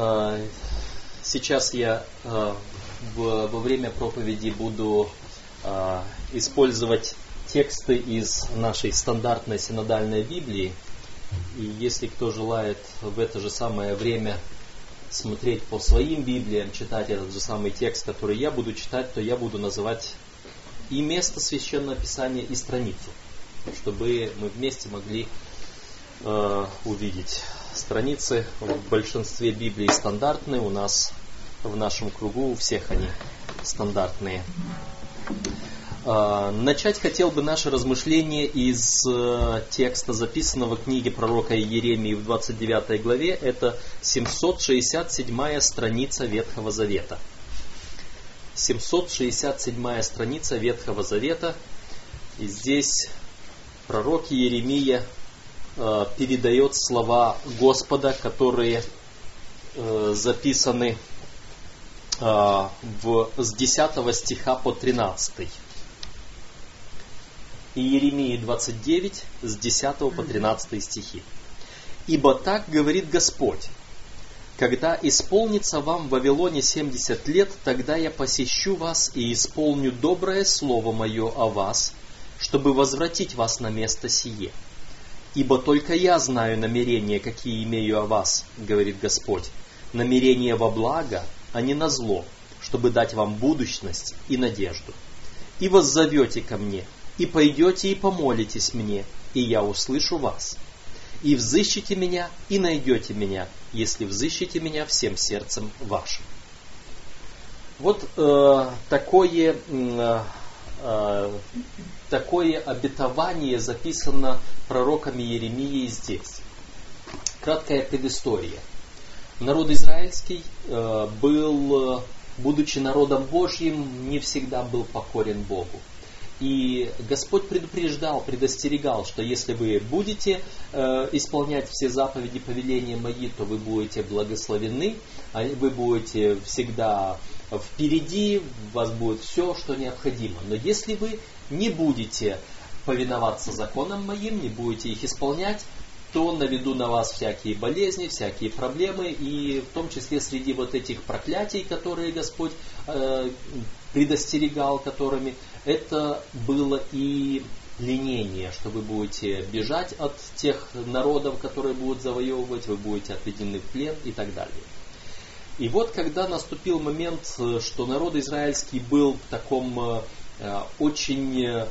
Э, сейчас я э, во время проповеди буду э, использовать тексты из нашей стандартной синодальной Библии. И если кто желает в это же самое время смотреть по своим Библиям, читать этот же самый текст, который я буду читать, то я буду называть и место Священного Писания, и страницу, чтобы мы вместе могли увидеть страницы в большинстве Библий стандартные, у нас в нашем кругу у всех они стандартные. А, начать хотел бы наше размышление из э, текста, записанного в книге пророка Иеремии в 29 главе. Это 767 страница Ветхого Завета. 767 страница Ветхого Завета. И здесь пророк Иеремия передает слова Господа, которые э, записаны э, в, с 10 стиха по 13. Иеремии 29 с 10 по 13 стихи. «Ибо так говорит Господь, когда исполнится вам в Вавилоне 70 лет, тогда я посещу вас и исполню доброе слово мое о вас, чтобы возвратить вас на место сие. Ибо только я знаю намерения, какие имею о вас, говорит Господь, намерения во благо, а не на зло, чтобы дать вам будущность и надежду. И воззовете ко мне, и пойдете и помолитесь мне, и я услышу вас. И взыщите меня, и найдете меня, если взыщите меня всем сердцем вашим. Вот э, такое э, э, такое обетование записано пророками Еремией здесь. Краткая предыстория. Народ израильский э, был, будучи народом Божьим, не всегда был покорен Богу. И Господь предупреждал, предостерегал, что если вы будете э, исполнять все заповеди повеления мои, то вы будете благословены, а вы будете всегда впереди, у вас будет все, что необходимо. Но если вы не будете повиноваться законам моим, не будете их исполнять, то наведу на вас всякие болезни, всякие проблемы, и в том числе среди вот этих проклятий, которые Господь э, предостерегал, которыми это было и пленение, что вы будете бежать от тех народов, которые будут завоевывать, вы будете отведены в плен и так далее. И вот когда наступил момент, э, что народ израильский был в таком э, очень э,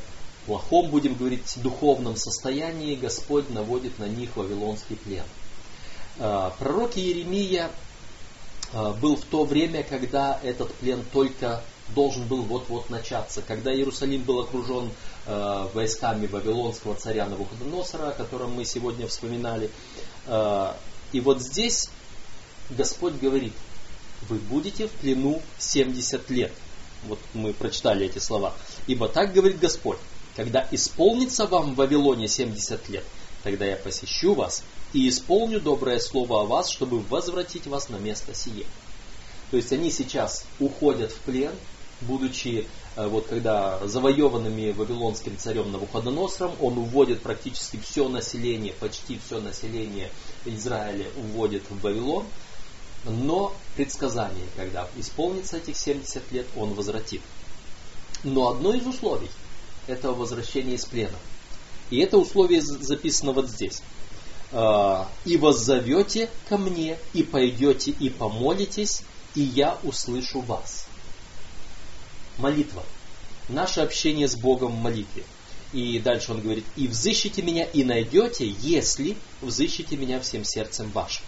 плохом, будем говорить, духовном состоянии Господь наводит на них вавилонский плен. Э, пророк Иеремия был в то время, когда этот плен только должен был вот-вот начаться, когда Иерусалим был окружен войсками вавилонского царя Навуходоносора, о котором мы сегодня вспоминали. И вот здесь Господь говорит, вы будете в плену 70 лет – вот мы прочитали эти слова. Ибо так говорит Господь, когда исполнится вам в Вавилоне 70 лет, тогда я посещу вас и исполню доброе слово о вас, чтобы возвратить вас на место сие. То есть они сейчас уходят в плен, будучи, э, вот когда завоеванными вавилонским царем Навуходоносором, он уводит практически все население, почти все население Израиля уводит в Вавилон, но предсказание, когда исполнится этих 70 лет, он возвратит. Но одно из условий этого возвращения из плена. И это условие записано вот здесь. «А, «И воззовете ко мне, и пойдете, и помолитесь, и я услышу вас». Молитва. Наше общение с Богом в молитве. И дальше он говорит, и взыщите меня, и найдете, если взыщите меня всем сердцем вашим.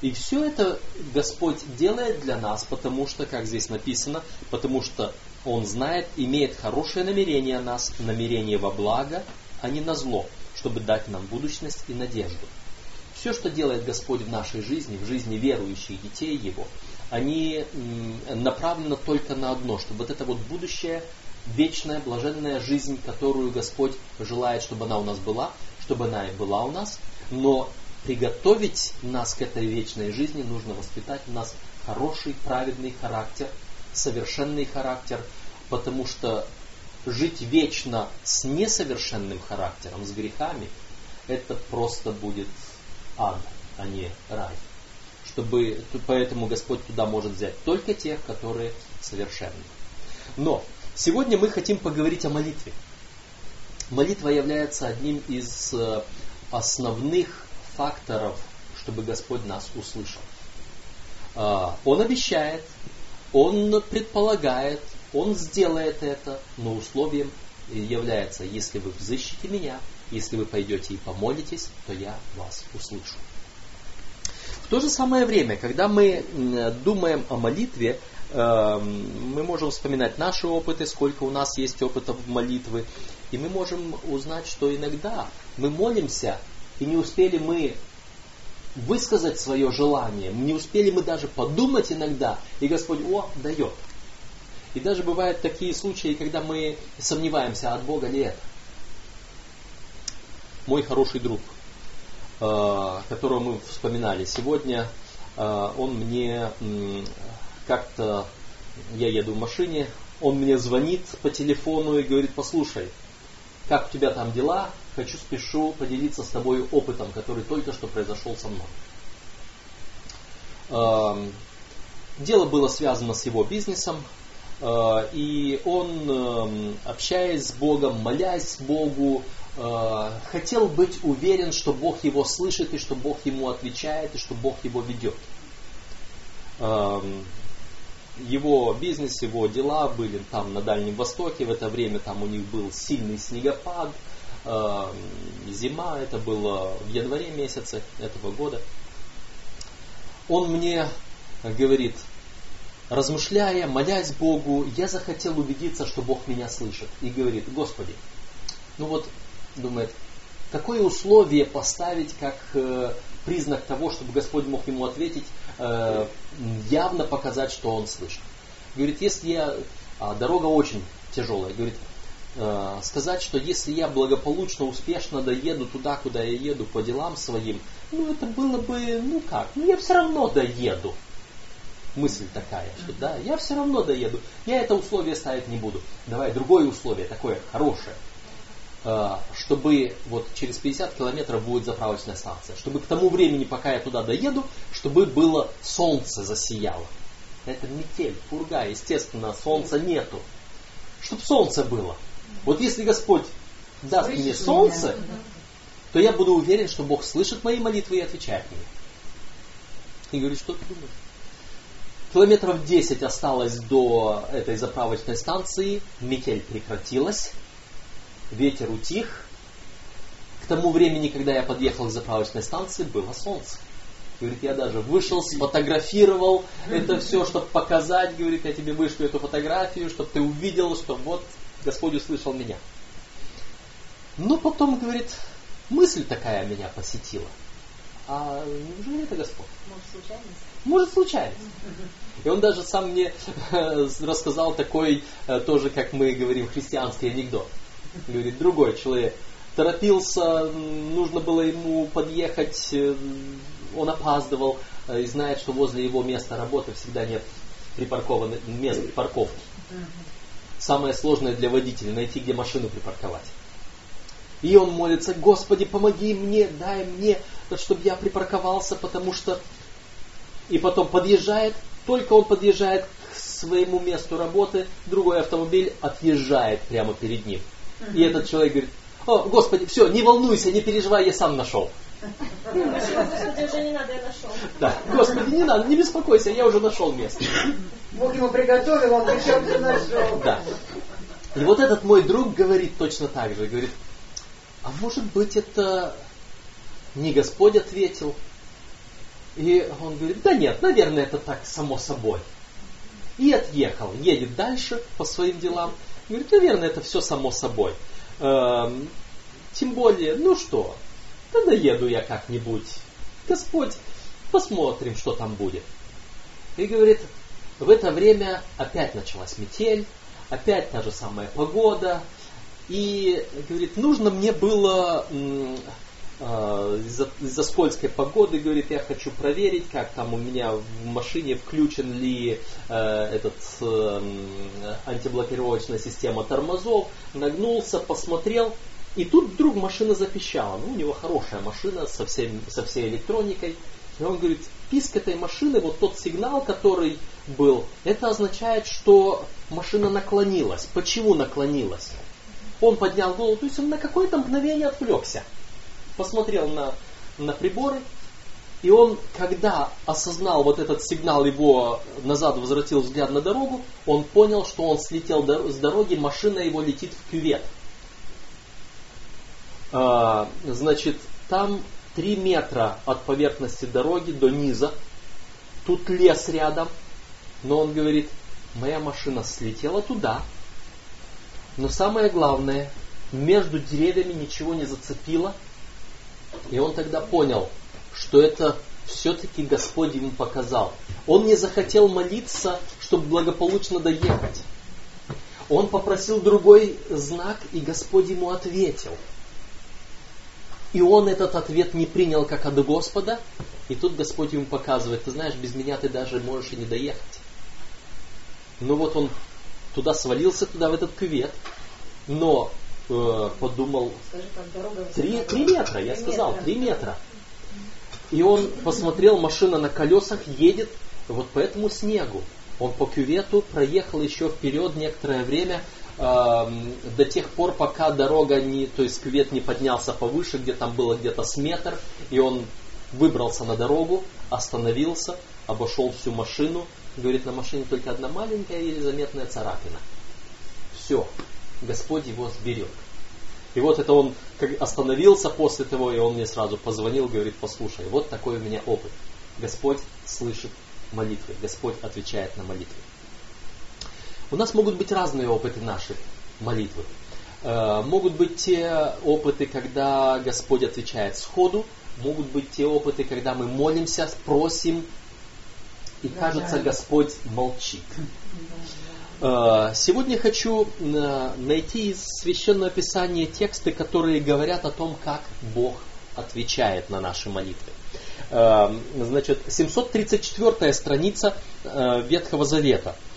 И все это Господь делает для нас, потому что, как здесь написано, потому что Он знает, имеет хорошее намерение о нас, намерение во благо, а не на зло, чтобы дать нам будущность и надежду. Все, что делает Господь в нашей жизни, в жизни верующих детей Его, они направлены только на одно, чтобы вот эта вот будущая, вечная, блаженная жизнь, которую Господь желает, чтобы она у нас была, чтобы она и была у нас, но приготовить нас к этой вечной жизни, нужно воспитать в нас хороший, праведный характер, совершенный характер, потому что жить вечно с несовершенным характером, с грехами, это просто будет ад, а не рай. чтобы, поэтому Господь туда может взять только тех, которые совершенны. Но сегодня мы хотим поговорить о молитве. Молитва является одним из э, основных факторов, чтобы Господь нас услышал. А, он обещает, Он предполагает, Он сделает это, но условием является, если вы взыщете меня, если вы пойдете и помолитесь, то я вас услышу. В то же самое время, когда мы думаем о молитве, эм, мы можем вспоминать наши опыты, сколько у нас есть опытов молитвы, и мы можем узнать, что иногда мы молимся, и не успели мы высказать свое желание, не успели мы даже подумать иногда, и Господь, о, дает. И даже бывают такие случаи, когда мы сомневаемся, от Бога ли это. Мой хороший друг, э, которого мы вспоминали сегодня, э, он мне как-то, я еду в машине, он мне звонит по телефону и говорит, послушай, как у тебя там дела, хочу, спешу поделиться с тобой опытом, который только что произошел со мной. Эм, дело было связано с его бизнесом, э, и он, эм, общаясь с Богом, молясь Богу, э, хотел быть уверен, что Бог его слышит, и что Бог ему отвечает, и что Бог его ведет. Эм, его бизнес, его дела были там на Дальнем Востоке, в это время там у них был сильный снегопад, зима, это было в январе месяце этого года. Он мне говорит, размышляя, молясь Богу, я захотел убедиться, что Бог меня слышит. И говорит, Господи, ну вот, думает, какое условие поставить как э, признак того, чтобы Господь мог ему ответить, э, явно показать, что он слышит. Говорит, если я, а, дорога очень тяжелая, говорит, э, сказать, что если я благополучно, успешно доеду туда, куда я еду по делам своим, ну это было бы, ну как, ну я все равно доеду. Мысль такая, что да, я все равно доеду. Я это условие ставить не буду. Давай другое условие, такое хорошее. Э, чтобы вот через 50 километров будет заправочная станция. Чтобы к тому времени, пока я туда доеду, чтобы было солнце засияло. Это метель, пурга, естественно, солнца нету. Чтобы солнце было. Вот если Господь даст Слышишь мне солнце, меня? то я буду уверен, что Бог слышит мои молитвы и отвечает мне. И говорит, что ты думаешь? Километров 10 осталось до этой заправочной станции, метель прекратилась, ветер утих. К тому времени, когда я подъехал к заправочной станции, было солнце. Говорит, я даже вышел, сфотографировал это все, чтобы показать. Говорит, я тебе вышлю эту фотографию, чтобы ты увидел, что вот Господь услышал меня. Но потом, говорит, мысль такая меня посетила. А неужели это Господь? Может, случайность? Может, случайность. И он даже сам мне рассказал такой, э, тоже, как мы говорим, христианский анекдот говорит другой человек. Торопился, нужно было ему подъехать, э, он опаздывал э, и знает, что возле его места работы всегда нет припаркованных мест парковки. Самое сложное для водителя найти, где машину припарковать. И он молится, Господи, помоги мне, дай мне, чтобы я припарковался, потому что... И потом подъезжает, только он подъезжает к своему месту работы, другой автомобиль отъезжает прямо перед ним. И этот человек говорит, о, Господи, все, не волнуйся, не переживай, я сам нашел. Господи, уже не надо, я нашел. Да, Господи, не надо, не беспокойся, я уже нашел место. Бог ему приготовил, он причем ты нашел. Да. И вот этот мой друг говорит точно так же, говорит, а может быть это не Господь ответил? И он говорит, да нет, наверное, это так само собой. И отъехал, едет дальше по своим делам. Говорит, наверное, это все само собой. Эм, тем более, ну что, да доеду я как-нибудь. Господь, посмотрим, что там будет. И говорит, в это время опять началась метель, опять та же самая погода. И говорит, нужно мне было Э, из-за, из скользкой погоды, говорит, я хочу проверить, как там у меня в машине включен ли э, этот э, антиблокировочная система тормозов. Нагнулся, посмотрел, И тут вдруг машина запищала. Ну, у него хорошая машина со, всем, со всей электроникой. И он говорит, писк этой машины, вот тот сигнал, который был, это означает, что машина наклонилась. Почему наклонилась? Он поднял голову, то есть он на какое-то мгновение отвлекся. Посмотрел на, на приборы, и он, когда осознал вот этот сигнал, его назад возвратил взгляд на дорогу, он понял, что он слетел с дороги, машина его летит в кювет. А, значит, там 3 метра от поверхности дороги до низа. Тут лес рядом. Но он говорит, моя машина слетела туда. Но самое главное, между деревьями ничего не зацепило. И он тогда понял, что это все-таки Господь ему показал. Он не захотел молиться, чтобы благополучно доехать. Он попросил другой знак, и Господь ему ответил – и он этот ответ не принял как от Господа. И тут Господь ему показывает, ты знаешь, без меня ты даже можешь и не доехать. Ну вот он туда свалился, туда в этот кювет, но э, подумал, три, три метра, я сказал, три метра. И он посмотрел, машина на колесах едет вот по этому снегу. Он по кювету проехал еще вперед некоторое время, до тех пор, пока дорога не, то есть кювет не поднялся повыше, где там было где-то с метр, и он выбрался на дорогу, остановился, обошел всю машину, говорит, на машине только одна маленькая или заметная царапина. Все, Господь его сберег. И вот это он остановился после того, и он мне сразу позвонил, говорит, послушай, вот такой у меня опыт. Господь слышит молитвы, Господь отвечает на молитвы. У нас могут быть разные опыты нашей молитвы. Э, могут быть те опыты, когда Господь отвечает сходу, могут быть те опыты, когда мы молимся, просим, и кажется, Господь молчит. Э, сегодня хочу э, найти из Священного Писания тексты, которые говорят о том, как Бог отвечает на наши молитвы. Значит, 734 страница Ветхого Завета –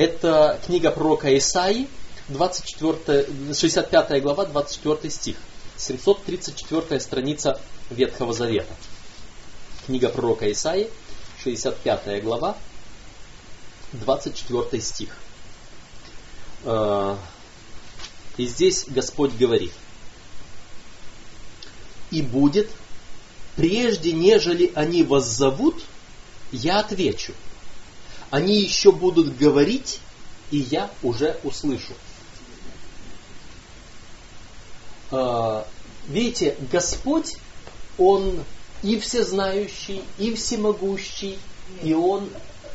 это книга пророка Исаи, 24, 65 глава, 24 стих. 734 страница Ветхого Завета. Книга пророка Исаи, 65 глава, 24 стих. Э, и здесь Господь говорит, «И будет, прежде нежели они вас зовут, я отвечу, они еще будут говорить, и я уже услышу. А, видите, Господь, Он и всезнающий, и всемогущий, и Он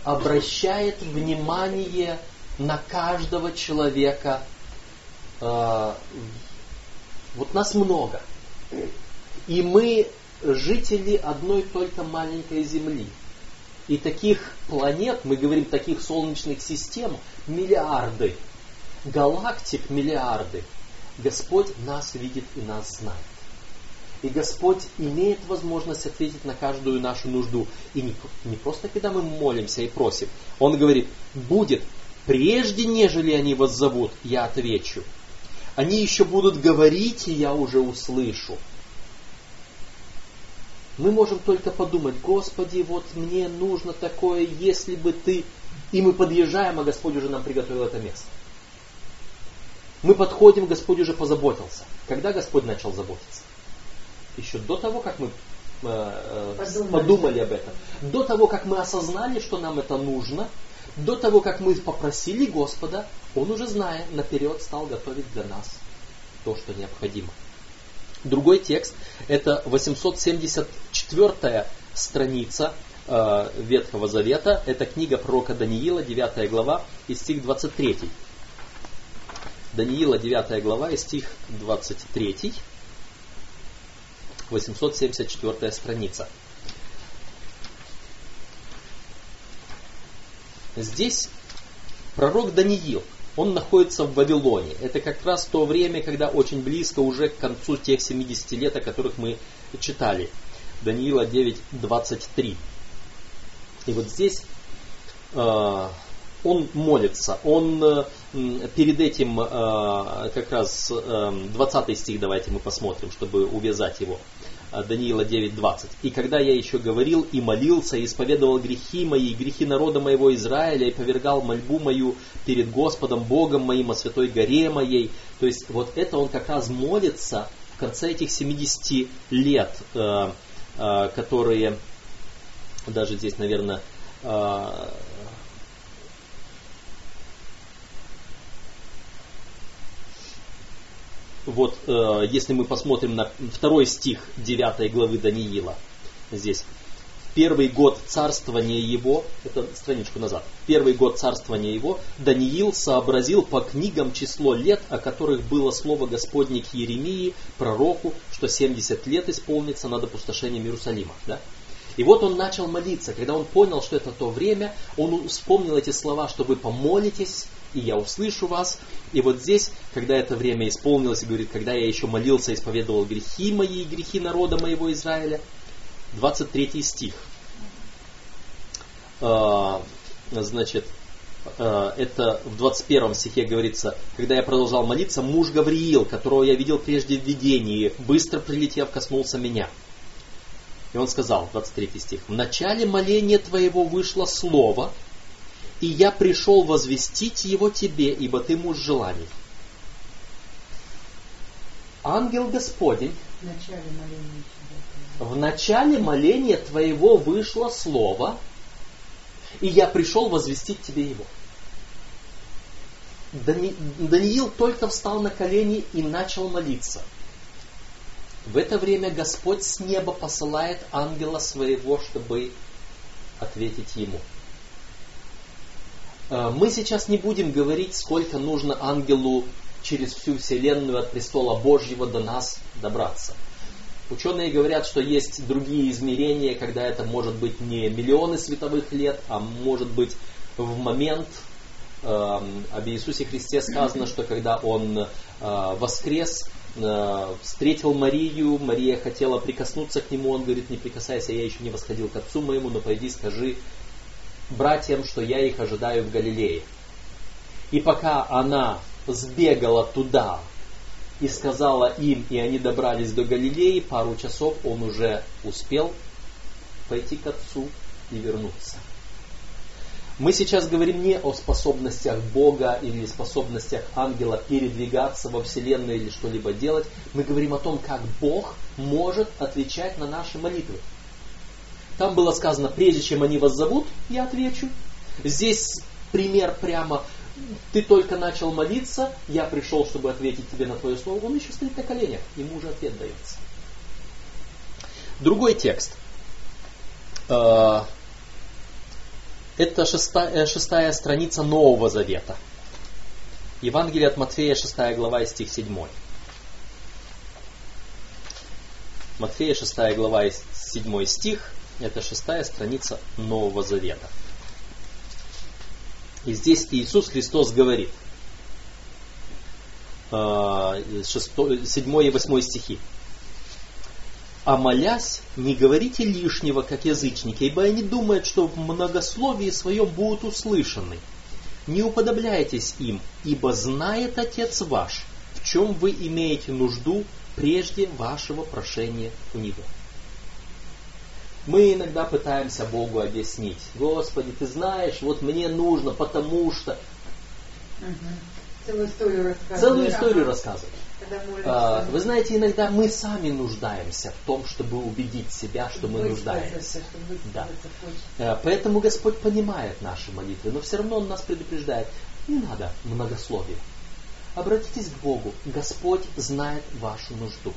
обращает внимание на каждого человека. А, вот нас много. И мы жители одной только маленькой земли. И таких планет, мы говорим таких солнечных систем, миллиарды. Галактик миллиарды. Господь нас видит и нас знает. И Господь имеет возможность ответить на каждую нашу нужду. И не, не просто когда мы молимся и просим. Он говорит, будет, прежде нежели они вас зовут, я отвечу. Они еще будут говорить, и я уже услышу мы можем только подумать, Господи, вот мне нужно такое, если бы Ты... И мы подъезжаем, а Господь уже нам приготовил это место. Мы подходим, Господь уже позаботился. Когда Господь начал заботиться? Еще до того, как мы э, подумали. подумали об этом. До того, как мы осознали, что нам это нужно. До того, как мы попросили Господа, Он уже зная, наперед стал готовить для нас то, что необходимо. Другой текст это 874 страница э, Ветхого Завета. Это книга пророка Даниила, 9 глава и стих 23. Даниила, 9 глава и стих 23. 874 страница. Здесь пророк Даниил – он находится в Вавилоне. Это как раз то время, когда очень близко уже к концу тех 70 лет, о которых мы читали. Даниила 9.23. И вот здесь э, он молится, он э, перед этим э, как раз э, 20 стих давайте мы посмотрим, чтобы увязать его. Даниила 9.20. «И когда я еще говорил и молился, и исповедовал грехи мои, и грехи народа моего Израиля, и повергал мольбу мою перед Господом Богом моим о святой горе моей». То есть вот это он как раз молится в конце этих 70 лет, которые, даже здесь, наверное, э, вот э, если мы посмотрим на второй стих 9 главы Даниила, здесь, первый год царствования его, это страничку назад, первый год царствования его, Даниил сообразил по книгам число лет, о которых было слово Господне к Еремии, пророку, что 70 лет исполнится над опустошением Иерусалима. Да? И вот он начал молиться. Когда он понял, что это то время, он вспомнил эти слова, что вы помолитесь, и я услышу вас. И вот здесь, когда это время исполнилось, и говорит, когда я еще молился, исповедовал грехи мои и грехи народа моего Израиля, 23 стих. А, Значит, а, это в 21 стихе говорится, когда я продолжал молиться, муж Гавриил, которого я видел прежде в видении, быстро прилетев, коснулся меня. И он сказал, 23 стих, «В начале моления твоего вышло слово, и я пришел возвестить его тебе, ибо ты муж желаний». Ангел Господень В начале моления. В начале моления твоего вышло слово, и я пришел возвестить тебе его. Дани- Даниил только встал на колени и начал молиться. В это время Господь с неба посылает ангела своего, чтобы ответить ему. Э, Мы сейчас не будем говорить, сколько нужно ангелу через всю вселенную от престола Божьего до нас добраться. Ученые говорят, что есть другие измерения, когда это может быть не миллионы световых лет, а может быть в момент эм, об Иисусе Христе сказано, что когда Он э, воскрес, э, встретил Марию, Мария хотела прикоснуться к Нему, Он говорит, не прикасайся, я еще не восходил к Отцу моему, но пойди скажи братьям, что я их ожидаю в Галилее. И пока она сбегала туда и сказала им, и они добрались до Галилеи, пару часов он уже успел пойти к Отцу и вернуться. Мы сейчас говорим не о способностях Бога или способностях ангела передвигаться во Вселенной или что-либо делать. Мы говорим о том, как Бог может отвечать на наши молитвы. Там было сказано, прежде чем они вас зовут, я отвечу. Здесь пример прямо, ты только начал молиться, я пришел, чтобы ответить тебе на твое слово. Он еще стоит на коленях, ему уже ответ дается. Другой текст. Э, Это шестая, шестая страница Нового Завета. Евангелие от Матфея, 6 глава и стих 7. Матфея, 6 глава и 7 стих. Это шестая страница Нового Завета. И здесь Иисус Христос говорит, 7 и 8 стихи. А молясь, не говорите лишнего, как язычники, ибо они думают, что в многословии своем будут услышаны. Не уподобляйтесь им, ибо знает Отец ваш, в чем вы имеете нужду прежде вашего прошения у Него. Мы иногда пытаемся Богу объяснить. Господи, ты знаешь, вот мне нужно, потому что... Целую историю рассказывай. Целую историю рассказывать. А, Вы знаете, иногда мы сами нуждаемся в том, чтобы убедить себя, что мы нуждаемся. хочется. Э, Поэтому Господь понимает наши молитвы, но все равно Он нас предупреждает. Не надо многословия. Обратитесь к Богу. Господь знает вашу нужду.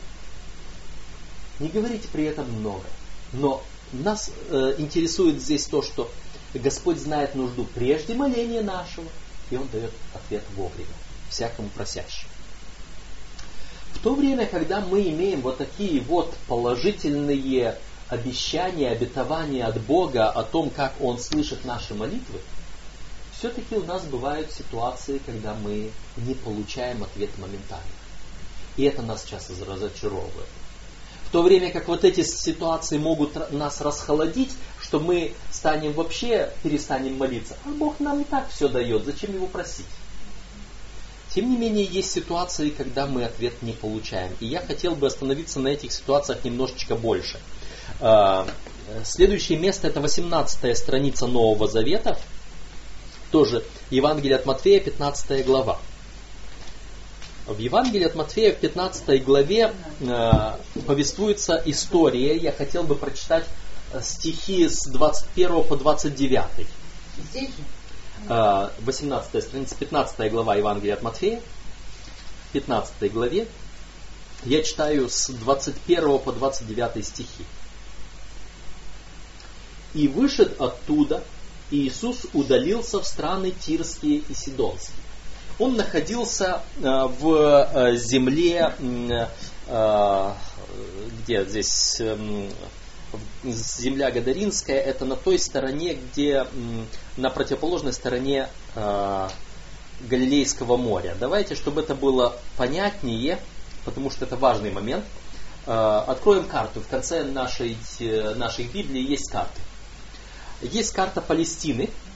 Не говорите при этом много. Но нас э, интересует здесь то, что Господь знает нужду прежде моления нашего, и Он дает ответ вовремя, всякому просящему. В то время, когда мы имеем вот такие вот положительные обещания, обетования от Бога о том, как Он слышит наши молитвы, все-таки у нас бывают ситуации, когда мы не получаем ответ моментально. И это нас часто разочаровывает. В то время как вот эти ситуации могут нас расхолодить, что мы станем вообще, перестанем молиться. А Бог нам и так все дает, зачем его просить? Тем не менее, есть ситуации, когда мы ответ не получаем. И я хотел бы остановиться на этих ситуациях немножечко больше. А, следующее место это 18 страница Нового Завета. Тоже Евангелие от Матфея, 15 глава. В Евангелии от Матфея в 15 главе э, повествуется история. Я хотел бы прочитать э, стихи с 21 по 29. Здесь же? 18 э, страница, 15 глава Евангелия от Матфея, 15 главе, я читаю с 21 по 29 стихи. «И вышед оттуда, Иисус удалился в страны Тирские и Сидонские. Он находился э, в э, земле, где здесь эм, земля Гадаринская, это на той стороне, где на противоположной стороне э, Галилейского моря. Давайте, чтобы это было понятнее, потому что это важный момент, э, откроем карту. В конце нашей, нашей Библии есть карты. Есть карта Палестины, Э,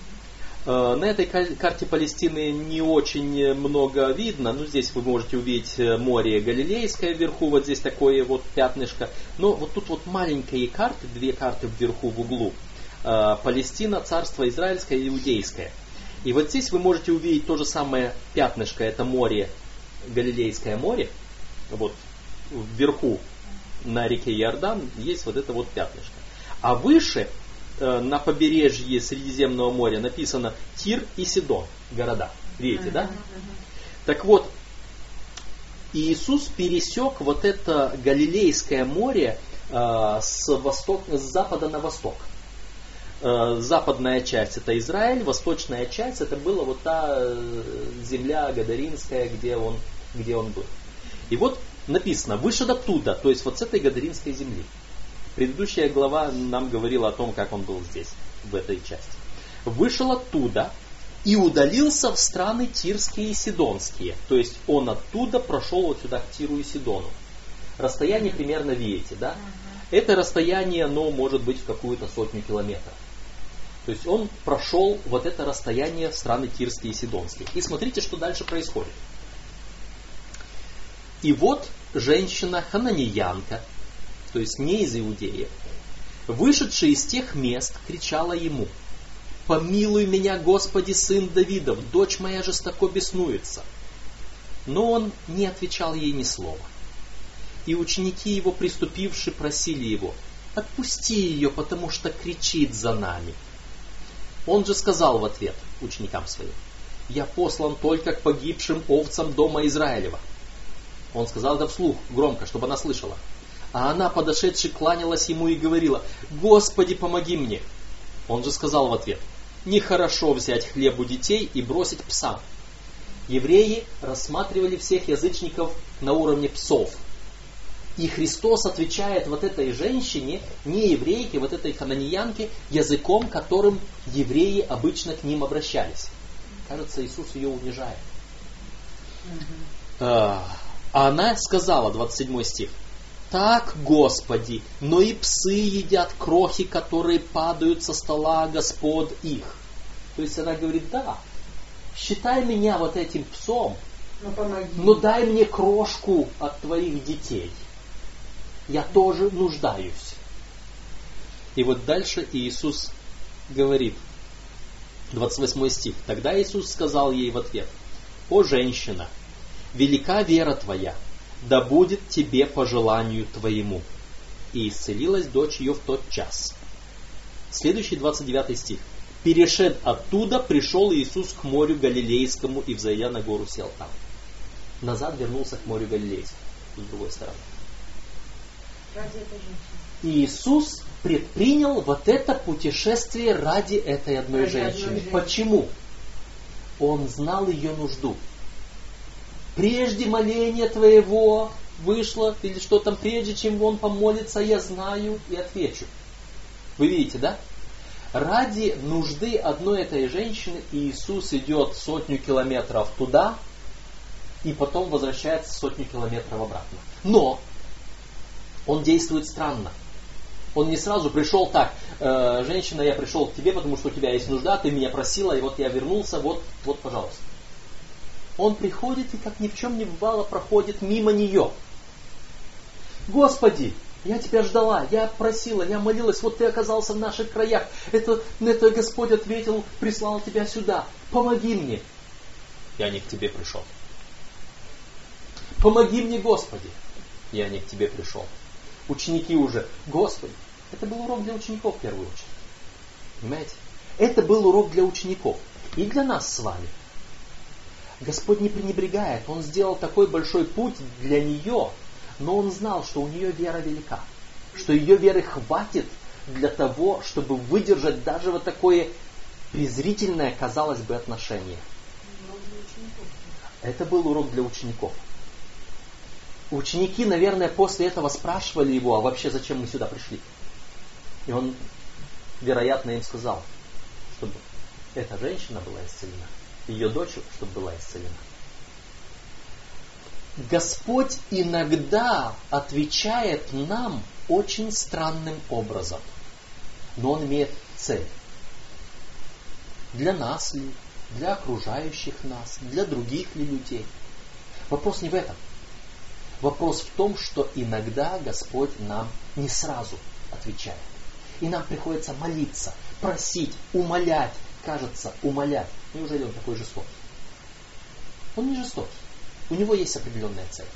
на этой карте Палестины не очень много видно. Ну, здесь вы можете увидеть э, море Галилейское вверху, вот здесь такое вот пятнышко. Но вот тут вот маленькие карты, две карты вверху в углу. Э, Палестина, царство Израильское и Иудейское. И вот здесь вы можете увидеть то же самое пятнышко, это море, Галилейское море. Вот вверху на реке Иордан есть вот это вот пятнышко. А выше Э, на побережье Средиземного моря написано Тир и Сидон, города. Видите, да? Так вот, Иисус пересек вот это Галилейское море э, с, восток, с запада на восток. Э, западная часть это Израиль, восточная часть это была вот та э, земля Гадаринская, где он, где он был. И вот написано, вышел оттуда, то есть вот с этой Гадаринской земли. Предыдущая глава нам говорила о том, как он был здесь, в этой части. Вышел оттуда и удалился в страны Тирские и Сидонские. То есть он оттуда прошел вот сюда к Тиру и Сидону. Расстояние примерно видите, да? Это расстояние, оно может быть в какую-то сотню километров. То есть он прошел вот это расстояние в страны Тирские и Сидонские. И смотрите, что дальше происходит. И вот женщина хананиянка, то есть не из Иудеи, вышедшая из тех мест, кричала ему, «Помилуй меня, Господи, сын Давидов, дочь моя жестоко беснуется». Но он не отвечал ей ни слова. И ученики его, приступившие, просили его, «Отпусти ее, потому что кричит за нами». Он же сказал в ответ ученикам своим, «Я послан только к погибшим овцам дома Израилева». Он сказал это вслух, громко, чтобы она слышала. А она, подошедши, кланялась ему и говорила, «Господи, помоги мне!» Он же сказал в ответ, «Нехорошо взять хлеб у детей и бросить псам». Евреи рассматривали всех язычников на уровне псов. И Христос отвечает вот этой женщине, не еврейке, вот этой хананиянке, языком, которым евреи обычно к ним обращались. Кажется, Иисус ее унижает. А она сказала, 27 стих, так, Господи, но и псы едят крохи, которые падают со стола Господ их. То есть она говорит, да, считай меня вот этим псом, но, ну, помоги. но дай мне крошку от твоих детей. Я тоже нуждаюсь. И вот дальше Иисус говорит, 28 стих. Тогда Иисус сказал ей в ответ, «О женщина, велика вера твоя, да будет тебе по желанию твоему. И исцелилась дочь ее в тот час. Следующий 29 стих. Перешед оттуда, пришел Иисус к морю Галилейскому и, взойдя на гору, сел там. Назад вернулся к морю Галилейскому, с другой стороны. Иисус предпринял вот это путешествие ради этой одной ради женщины. Одной Почему? Он знал ее нужду прежде моления твоего вышло, или что там, прежде чем он помолится, я знаю и отвечу. Вы видите, да? Ради нужды одной этой женщины Иисус идет сотню километров туда и потом возвращается сотню километров обратно. Но он действует странно. Он не сразу пришел так, э, женщина, я пришел к тебе, потому что у тебя есть нужда, ты меня просила, и вот я вернулся, вот, вот, пожалуйста. Он приходит и как ни в чем не бывало проходит мимо нее. Господи, я тебя ждала, я просила, я молилась, вот ты оказался в наших краях. Это, это Господь ответил, прислал тебя сюда. Помоги мне. Я не к тебе пришел. Помоги мне, Господи. Я не к тебе пришел. Ученики уже, Господи. Это был урок для учеников в первую очередь. Понимаете? Это был урок для учеников. И для нас с вами. Господь не пренебрегает. Он сделал такой большой путь для нее, но он знал, что у нее вера велика. Что ее веры хватит для того, чтобы выдержать даже вот такое презрительное, казалось бы, отношение. Это был урок для учеников. Ученики, наверное, после этого спрашивали его, а вообще зачем мы сюда пришли? И он, вероятно, им сказал, чтобы эта женщина была исцелена, ее дочь, чтобы была исцелена. Господь иногда отвечает нам очень странным образом, но Он имеет цель. Для нас ли, для окружающих нас, для других ли людей. Вопрос не в этом. Вопрос в том, что иногда Господь нам не сразу отвечает. И нам приходится молиться, просить, умолять, кажется, умолять. Неужели он такой жестокий? Он не жестокий. У него есть определенная цель.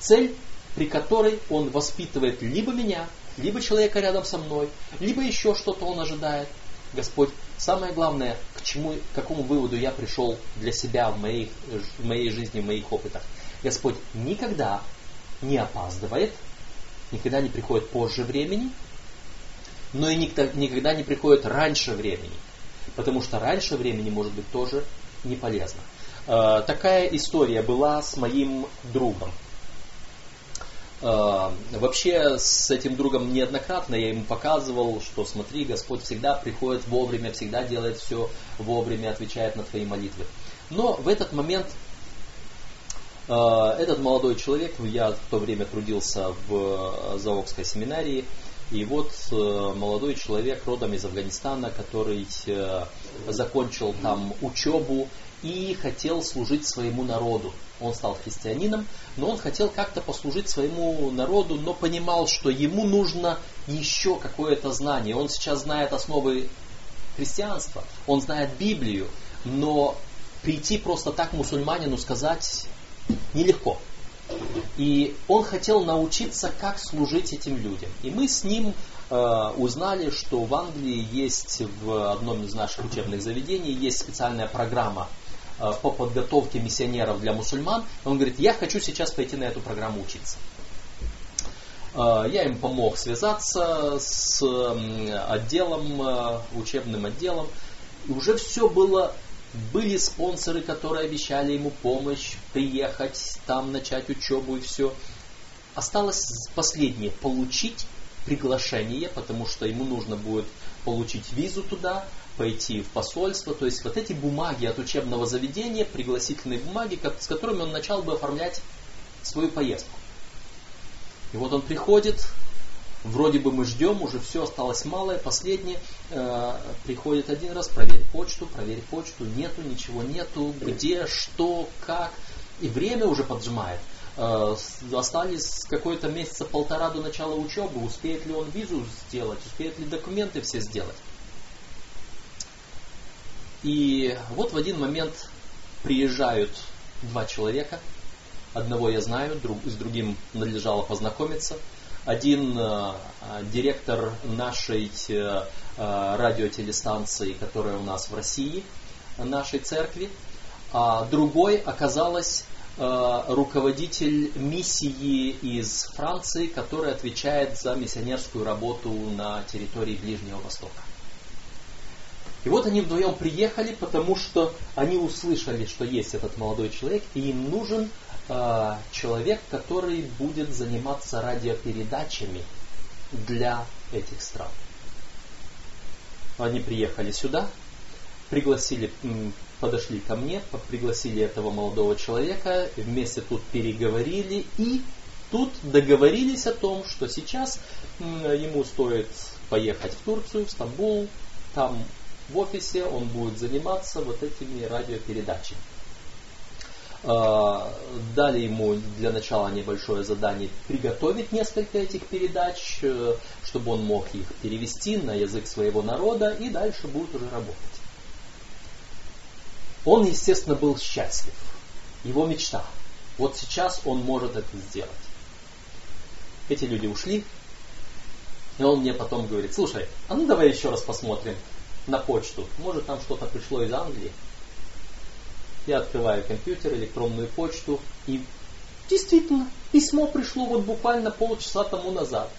Цель, при которой он воспитывает либо меня, либо человека рядом со мной, либо еще что-то он ожидает. Господь, самое главное, к чему, к какому выводу я пришел для себя в моей, в моей жизни, в моих опытах. Господь никогда не опаздывает, никогда не приходит позже времени, но и никогда не приходит раньше времени. Потому что раньше времени может быть тоже не полезно. Э, такая история была с моим другом. Э, вообще с этим другом неоднократно я ему показывал, что смотри, Господь всегда приходит вовремя, всегда делает все вовремя, отвечает на твои молитвы. Но в этот момент э, этот молодой человек, я в то время трудился в Заокской семинарии, и вот молодой человек родом из Афганистана, который закончил там учебу и хотел служить своему народу. Он стал христианином, но он хотел как-то послужить своему народу, но понимал, что ему нужно еще какое-то знание. Он сейчас знает основы христианства, он знает Библию, но прийти просто так мусульманину сказать нелегко. И он хотел научиться, как служить этим людям. И мы с ним э, узнали, что в Англии есть в одном из наших учебных заведений есть специальная программа Э, по подготовке миссионеров для мусульман. Он говорит, я хочу сейчас пойти на эту программу учиться. Э, я им помог связаться с отделом, э, учебным отделом. И уже все было, были спонсоры, которые обещали ему помощь, приехать, там начать учебу и все. Осталось последнее, получить приглашение, потому что ему нужно будет получить визу туда, пойти в посольство. То есть вот эти бумаги от учебного заведения, пригласительные бумаги, с которыми он начал бы оформлять свою поездку. И вот он приходит, вроде бы мы ждем, уже все осталось малое, последнее, э, приходит один раз, проверь почту, проверь почту, нету, ничего нету, где, что, как, и время уже поджимает. Э, остались какое-то месяца полтора до начала учебы, успеет ли он визу сделать, успеет ли документы все сделать. И вот в один момент приезжают два человека. Одного я знаю, друг, с другим надлежало познакомиться. Один э, директор нашей э, радиотелестанции, которая у нас в России, нашей церкви, а другой оказалась э, руководитель миссии из Франции, который отвечает за миссионерскую работу на территории Ближнего Востока. И вот они вдвоем приехали, потому что они услышали, что есть этот молодой человек, и им нужен э, человек, который будет заниматься радиопередачами для этих стран. Они приехали сюда, пригласили, подошли ко мне, пригласили этого молодого человека, вместе тут переговорили и тут договорились о том, что сейчас ему стоит поехать в Турцию, в Стамбул, там в офисе он будет заниматься вот этими радиопередачами. Э, дали ему для начала небольшое задание приготовить несколько этих передач, э, чтобы он мог их перевести на язык своего народа и дальше будет уже работать. Он, естественно, был счастлив. Его мечта. Вот сейчас он может это сделать. Эти люди ушли, и он мне потом говорит, слушай, а ну давай еще раз посмотрим на почту. Может там что-то пришло из Англии. Я открываю компьютер, электронную почту, и действительно, письмо пришло вот буквально полчаса тому назад.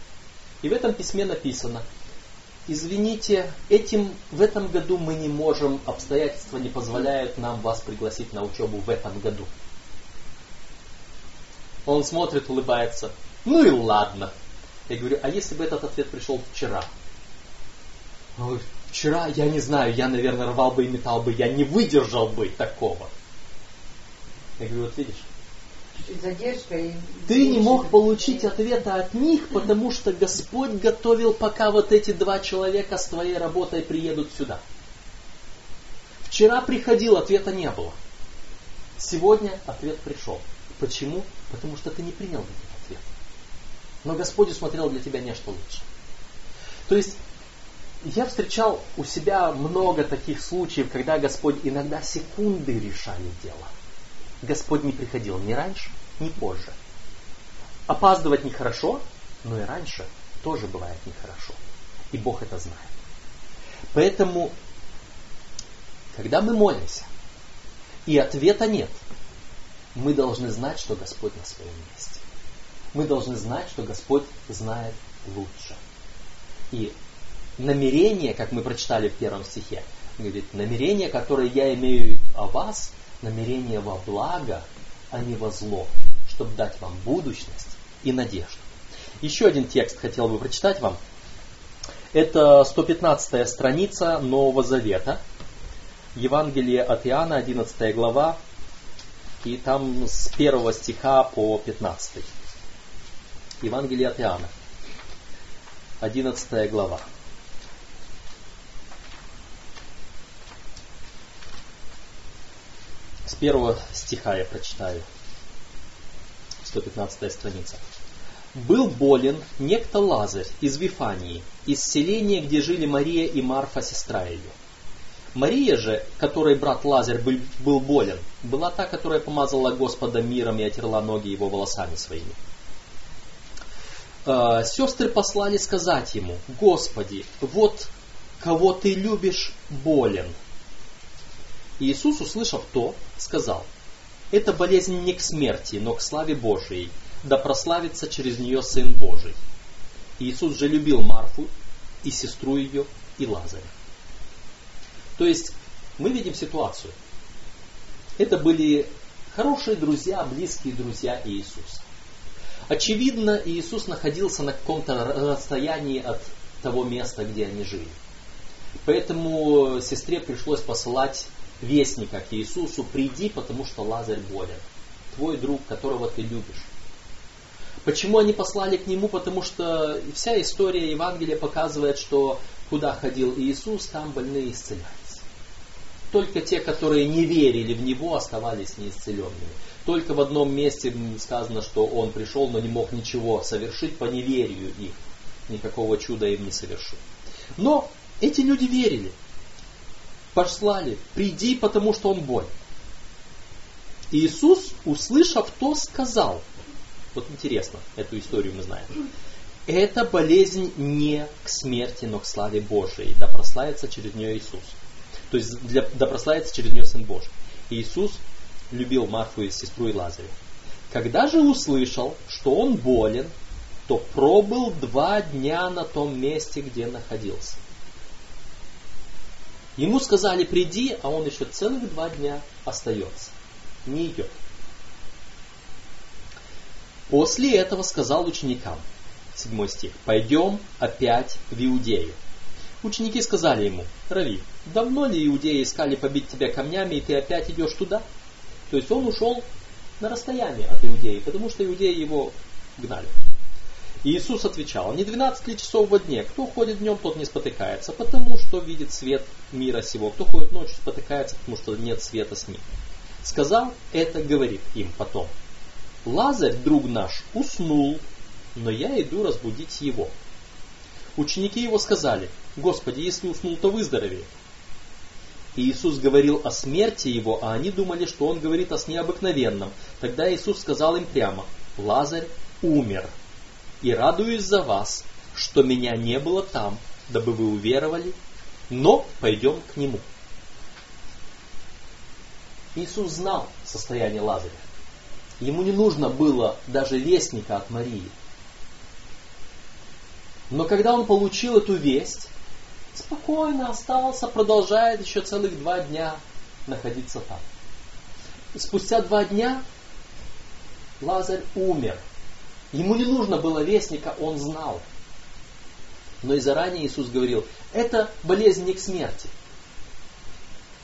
И в этом письме написано, извините, этим, в этом году мы не можем, обстоятельства не позволяют нам вас пригласить на учебу в этом году. Он смотрит, улыбается. Ну и ладно. Я говорю, а если бы этот ответ пришел вчера? Он говорит, вчера, я не знаю, я, наверное, рвал бы и металл бы, я не выдержал бы такого. Я говорю, вот видишь, задержка и... ты не мог получить ответа от них, потому что Господь готовил, пока вот эти два человека с твоей работой приедут сюда. Вчера приходил, ответа не было. Сегодня ответ пришел. Почему? Потому что ты не принял этот ответ. Но Господь усмотрел для тебя нечто лучше. То есть я встречал у себя много таких случаев, когда Господь иногда секунды решали дело. Господь не приходил ни раньше, ни позже. Опаздывать нехорошо, но и раньше тоже бывает нехорошо. И Бог это знает. Поэтому, когда мы молимся, и ответа нет, мы должны знать, что Господь на своем месте. Мы должны знать, что Господь знает лучше. И намерение, как мы прочитали в первом стихе, говорит, намерение, которое я имею о вас, намерение во благо, а не во зло, чтобы дать вам будущность и надежду. Еще один текст хотел бы прочитать вам. Это 115 страница Нового Завета. Евангелие от Иоанна, 11 глава, и там с 1 стиха по 15. Евангелие от Иоанна, 11 глава. Первого стиха я прочитаю. 115 страница. Был болен некто Лазарь из Вифании, из селения, где жили Мария и Марфа, сестра ее. Мария же, которой брат Лазарь был, был болен, была та, которая помазала Господа миром и отерла ноги его волосами своими. Э, сестры послали сказать ему, Господи, вот кого ты любишь, болен. Иисус, услышав то, сказал, «Эта болезнь не к смерти, но к славе Божией, да прославится через нее Сын Божий». Иисус же любил Марфу и сестру ее, и Лазаря. То есть мы видим ситуацию. Это были хорошие друзья, близкие друзья Иисуса. Очевидно, Иисус находился на каком-то расстоянии от того места, где они жили. Поэтому сестре пришлось посылать вестника к Иисусу, приди, потому что Лазарь болен. Твой друг, которого ты любишь. Почему они послали к нему? Потому что вся история Евангелия показывает, что куда ходил Иисус, там больные исцелялись. Только те, которые не верили в Него, оставались неисцеленными. Только в одном месте сказано, что Он пришел, но не мог ничего совершить по неверию их. Никакого чуда им не совершил. Но эти люди верили послали, приди, потому что он болен. Иисус, услышав то, сказал, вот интересно, эту историю мы знаем, эта болезнь не к смерти, но к славе Божией, да прославится через нее Иисус. То есть, для, да прославится через нее Сын Божий. Иисус любил Марфу и сестру и Лазаря. Когда же услышал, что он болен, то пробыл два дня на том месте, где находился. Ему сказали, приди, а он еще целых два дня остается. Не идет. После этого сказал ученикам, седьмой стих, пойдем опять в Иудею. Ученики сказали ему, Рави, давно ли иудеи искали побить тебя камнями, и ты опять идешь туда? То есть он ушел на расстояние от иудеи, потому что иудеи его гнали. Иисус отвечал, не 12 ли часов во дне, кто ходит днем, тот не спотыкается, потому что видит свет мира сего. Кто ходит ночью, спотыкается, потому что нет света с ним. Сказал это, говорит им потом. Лазарь, друг наш, уснул, но я иду разбудить его. Ученики его сказали, Господи, если уснул, то выздоровеет. И Иисус говорил о смерти его, а они думали, что он говорит о сне обыкновенном. Тогда Иисус сказал им прямо, Лазарь умер. И радуюсь за вас, что меня не было там, дабы вы уверовали, но пойдем к нему. Иисус знал состояние Лазаря. Ему не нужно было даже вестника от Марии. Но когда он получил эту весть, спокойно остался, продолжает еще целых два дня находиться там. Спустя два дня Лазарь умер. Ему не нужно было вестника, он знал. Но и заранее Иисус говорил, это болезнь не к смерти.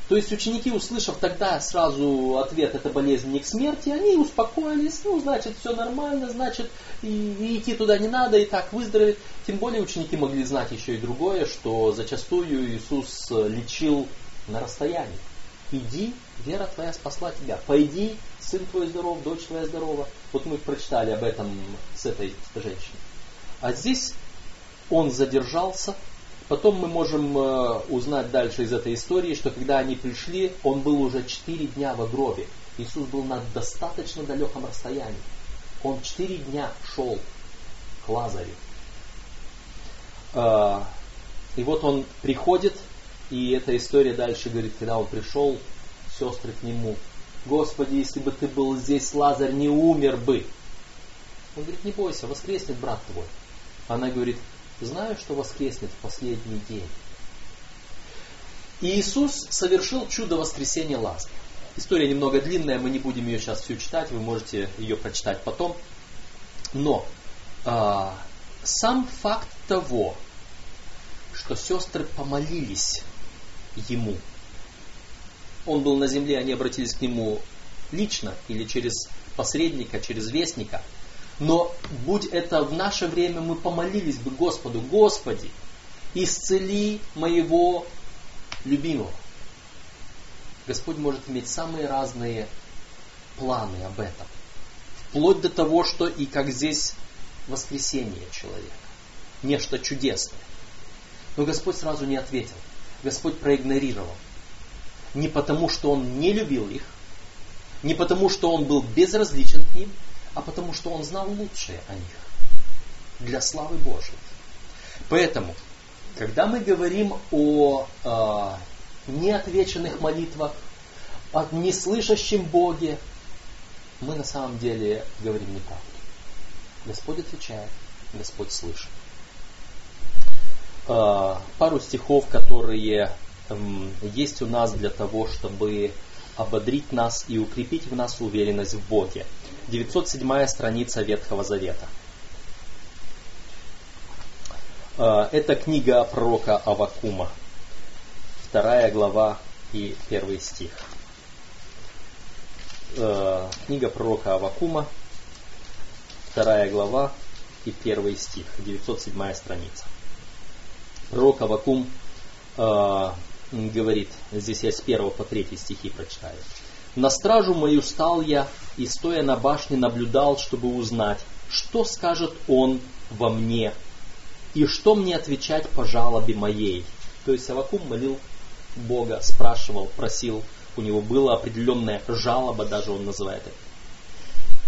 То есть ученики, услышав тогда сразу ответ, это болезнь не к смерти, они успокоились, ну, значит, все нормально, значит, и, и идти туда не надо, и так выздороветь. Тем более ученики могли знать еще и другое, что зачастую Иисус лечил на расстоянии. Иди, вера твоя спасла тебя. Пойди, сын твой здоров, дочь твоя здорова. Вот мы прочитали об этом с этой женщиной. А здесь он задержался, Потом мы можем э, узнать дальше из этой истории, что когда они пришли, он был уже четыре дня в гробе. Иисус был на достаточно далеком расстоянии. Он четыре дня шел к Лазарю. Э, и вот он приходит, и эта история дальше говорит, когда он пришел, сестры к нему, Господи, если бы ты был здесь, Лазарь не умер бы. Он говорит, не бойся, воскреснет брат твой. Она говорит, знаю, что воскреснет в последний день. И Иисус совершил чудо воскресения Лазаря. История немного длинная, мы не будем ее сейчас всю читать, вы можете ее прочитать потом. Но а, сам факт того, что сестры помолились ему, он был на земле, они обратились к нему лично или через посредника, через вестника – но будь это в наше время, мы помолились бы Господу, Господи, исцели моего любимого. Господь может иметь самые разные планы об этом. Вплоть до того, что и как здесь воскресение человека. Нечто чудесное. Но Господь сразу не ответил. Господь проигнорировал. Не потому, что Он не любил их, не потому, что Он был безразличен к ним, а потому что он знал лучшее о них для славы Божьей. Поэтому, когда мы говорим о э, неотвеченных молитвах, о неслышащем Боге, мы на самом деле говорим неправду. Господь отвечает, Господь слышит. Э, пару стихов, которые э, есть у нас для того, чтобы ободрить нас и укрепить в нас уверенность в Боге. 907 страница Ветхого Завета. Э, это книга пророка Авакума, вторая глава и первый стих. Э, книга пророка Авакума, вторая глава и первый стих, 907 страница. Пророк Авакум э, говорит, здесь я с первого по третий стихи прочитаю. На стражу мою стал я, и стоя на башне наблюдал, чтобы узнать, что скажет он во мне, и что мне отвечать по жалобе моей. То есть Авакум молил Бога, спрашивал, просил, у него была определенная жалоба, даже он называет это.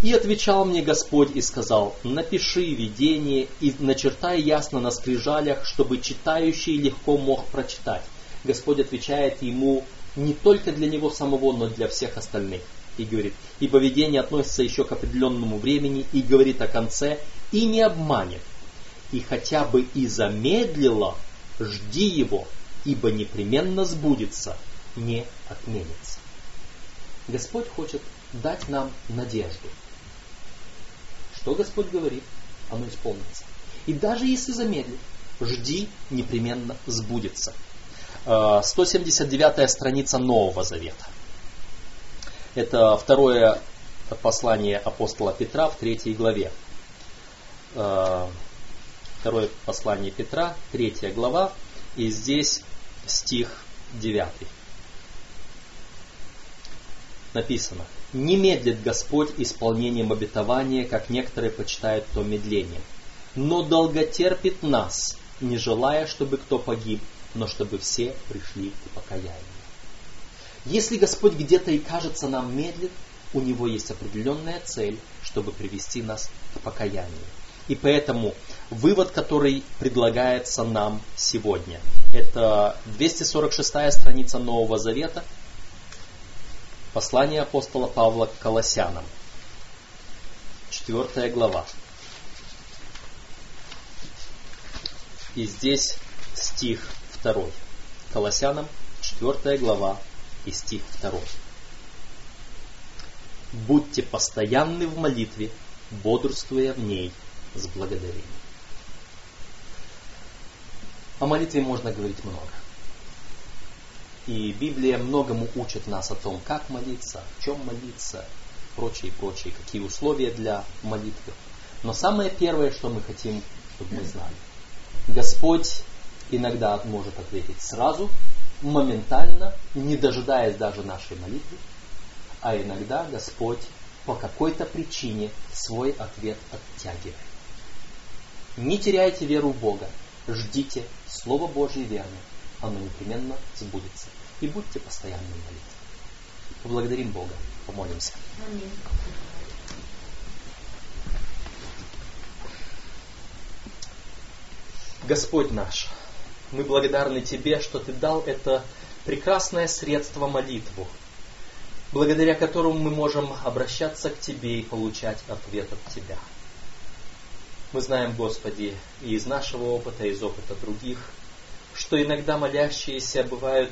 И отвечал мне Господь и сказал, напиши видение и начертай ясно на скрижалях, чтобы читающий легко мог прочитать. Господь отвечает ему не только для него самого, но для всех остальных. И говорит, ибо видение относится еще к определенному времени и говорит о конце, и не обманет. И хотя бы и замедлило, жди его, ибо непременно сбудется, не отменится. Господь хочет дать нам надежду. Что Господь говорит, оно исполнится. И даже если замедлит, жди, непременно сбудется. 179 страница Нового Завета. Это второе послание апостола Петра в третьей главе. Э, второе послание Петра, третья глава, и здесь стих 9. Написано, «Не медлит Господь исполнением обетования, как некоторые почитают то медлением, но долготерпит нас, не желая, чтобы кто погиб, но чтобы все пришли к покаянию». Если Господь где-то и кажется нам медлит, у Него есть определенная цель, чтобы привести нас к покаянию. И поэтому вывод, который предлагается нам сегодня, это 246 страница Нового Завета, послание апостола Павла к Колоссянам, 4 глава. И здесь стих 2. Колоссянам, 4 глава и стих 2. Будьте постоянны в молитве, бодрствуя в ней с благодарением. О молитве можно говорить много. И Библия многому учит нас о том, как молиться, в чем молиться, прочее, прочее, какие условия для молитвы. Но самое первое, что мы хотим, чтобы мы знали. Господь иногда может ответить сразу, моментально, не дожидаясь даже нашей молитвы, а иногда Господь по какой-то причине свой ответ оттягивает. Не теряйте веру в Бога, ждите Слово Божье верно, оно непременно сбудется. И будьте постоянно в молитве. Поблагодарим Бога, помолимся. Аминь. Господь наш, мы благодарны Тебе, что Ты дал это прекрасное средство молитву, благодаря которому мы можем обращаться к Тебе и получать ответ от Тебя. Мы знаем, Господи, и из нашего опыта, и из опыта других, что иногда молящиеся бывают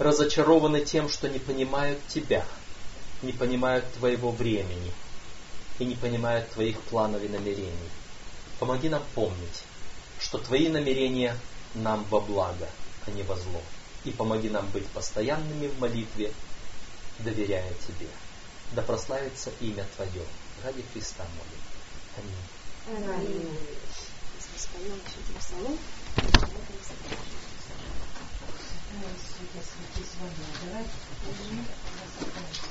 разочарованы тем, что не понимают Тебя, не понимают Твоего времени и не понимают Твоих планов и намерений. Помоги нам помнить, что Твои намерения нам во благо, а не во зло. И помоги нам быть постоянными в молитве, доверяя Тебе. Да прославится имя Твое. Ради Христа молим. Аминь. Аминь. Псалом. Давайте.